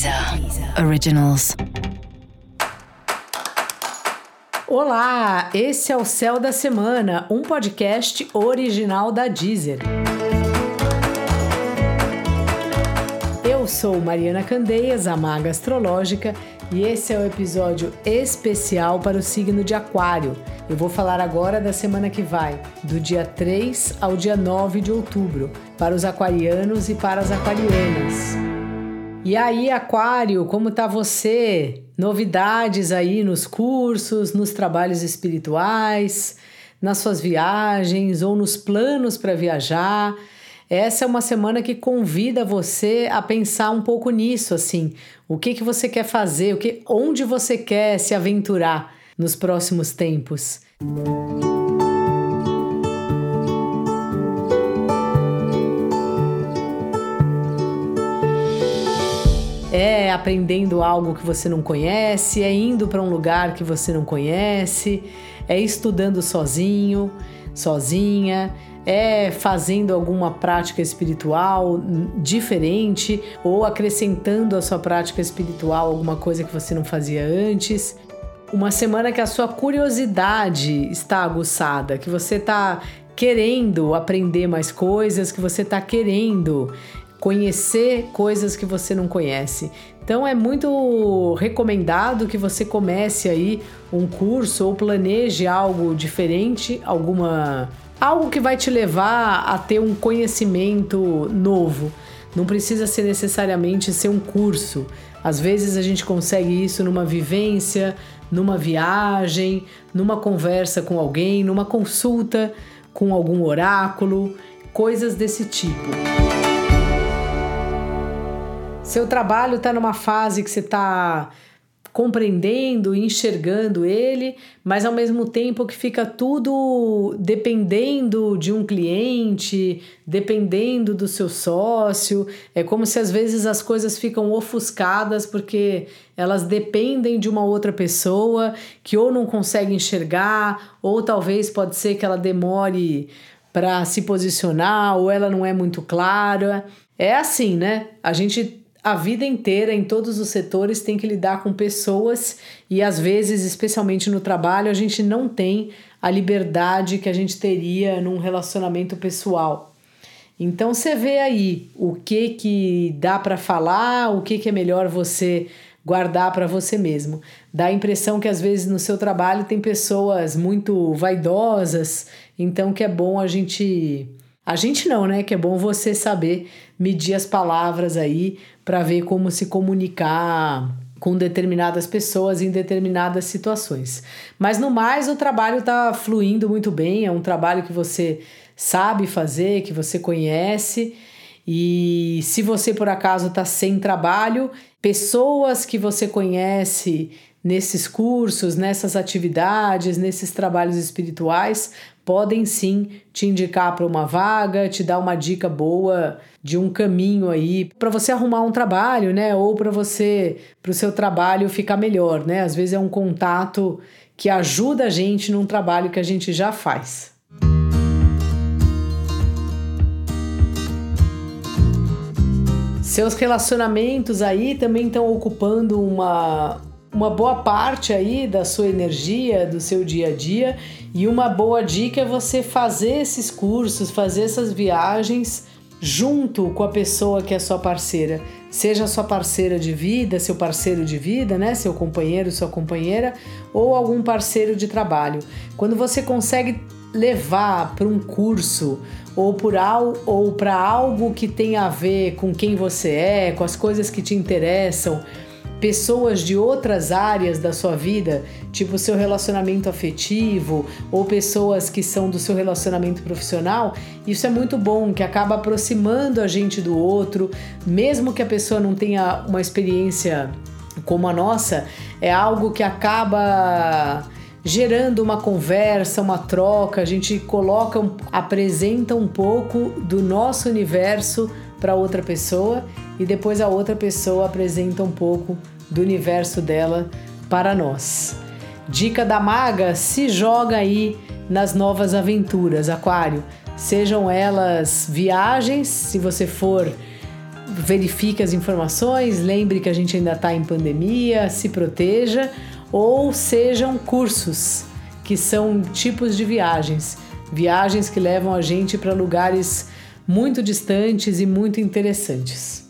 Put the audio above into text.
Deezer Originals. Olá, esse é o Céu da Semana, um podcast original da Deezer. Eu sou Mariana Candeias, a maga astrológica, e esse é o episódio especial para o signo de Aquário. Eu vou falar agora da semana que vai, do dia 3 ao dia 9 de outubro, para os aquarianos e para as aquarianas. E aí, Aquário, como tá você? Novidades aí nos cursos, nos trabalhos espirituais, nas suas viagens ou nos planos para viajar? Essa é uma semana que convida você a pensar um pouco nisso, assim, o que que você quer fazer, o que, onde você quer se aventurar nos próximos tempos. É aprendendo algo que você não conhece, é indo para um lugar que você não conhece, é estudando sozinho, sozinha, é fazendo alguma prática espiritual diferente ou acrescentando à sua prática espiritual alguma coisa que você não fazia antes. Uma semana que a sua curiosidade está aguçada, que você está querendo aprender mais coisas, que você está querendo conhecer coisas que você não conhece. Então é muito recomendado que você comece aí um curso ou planeje algo diferente, alguma algo que vai te levar a ter um conhecimento novo. Não precisa ser necessariamente ser um curso. Às vezes a gente consegue isso numa vivência, numa viagem, numa conversa com alguém, numa consulta com algum oráculo, coisas desse tipo. Seu trabalho está numa fase que você está compreendendo, enxergando ele, mas ao mesmo tempo que fica tudo dependendo de um cliente, dependendo do seu sócio. É como se às vezes as coisas ficam ofuscadas porque elas dependem de uma outra pessoa que ou não consegue enxergar, ou talvez pode ser que ela demore para se posicionar, ou ela não é muito clara. É assim, né? A gente a vida inteira, em todos os setores, tem que lidar com pessoas e às vezes, especialmente no trabalho, a gente não tem a liberdade que a gente teria num relacionamento pessoal. Então você vê aí o que que dá para falar, o que que é melhor você guardar para você mesmo. Dá a impressão que às vezes no seu trabalho tem pessoas muito vaidosas, então que é bom a gente a gente não, né? Que é bom você saber medir as palavras aí para ver como se comunicar com determinadas pessoas em determinadas situações. Mas no mais, o trabalho está fluindo muito bem, é um trabalho que você sabe fazer, que você conhece. E se você por acaso está sem trabalho, pessoas que você conhece nesses cursos, nessas atividades, nesses trabalhos espirituais, podem sim te indicar para uma vaga, te dar uma dica boa de um caminho aí para você arrumar um trabalho, né? Ou para você, para o seu trabalho ficar melhor, né? Às vezes é um contato que ajuda a gente num trabalho que a gente já faz. Seus relacionamentos aí também estão ocupando uma, uma boa parte aí da sua energia, do seu dia a dia, e uma boa dica é você fazer esses cursos, fazer essas viagens junto com a pessoa que é sua parceira, seja sua parceira de vida, seu parceiro de vida, né, seu companheiro, sua companheira, ou algum parceiro de trabalho. Quando você consegue levar para um curso ou por ou para algo que tem a ver com quem você é, com as coisas que te interessam, pessoas de outras áreas da sua vida, tipo seu relacionamento afetivo ou pessoas que são do seu relacionamento profissional, isso é muito bom, que acaba aproximando a gente do outro, mesmo que a pessoa não tenha uma experiência como a nossa, é algo que acaba gerando uma conversa, uma troca, a gente coloca, apresenta um pouco do nosso universo para outra pessoa e depois a outra pessoa apresenta um pouco do universo dela para nós. Dica da maga: se joga aí nas novas aventuras, Aquário. Sejam elas viagens, se você for verifique as informações, lembre que a gente ainda está em pandemia, se proteja, ou sejam cursos, que são tipos de viagens, viagens que levam a gente para lugares muito distantes e muito interessantes.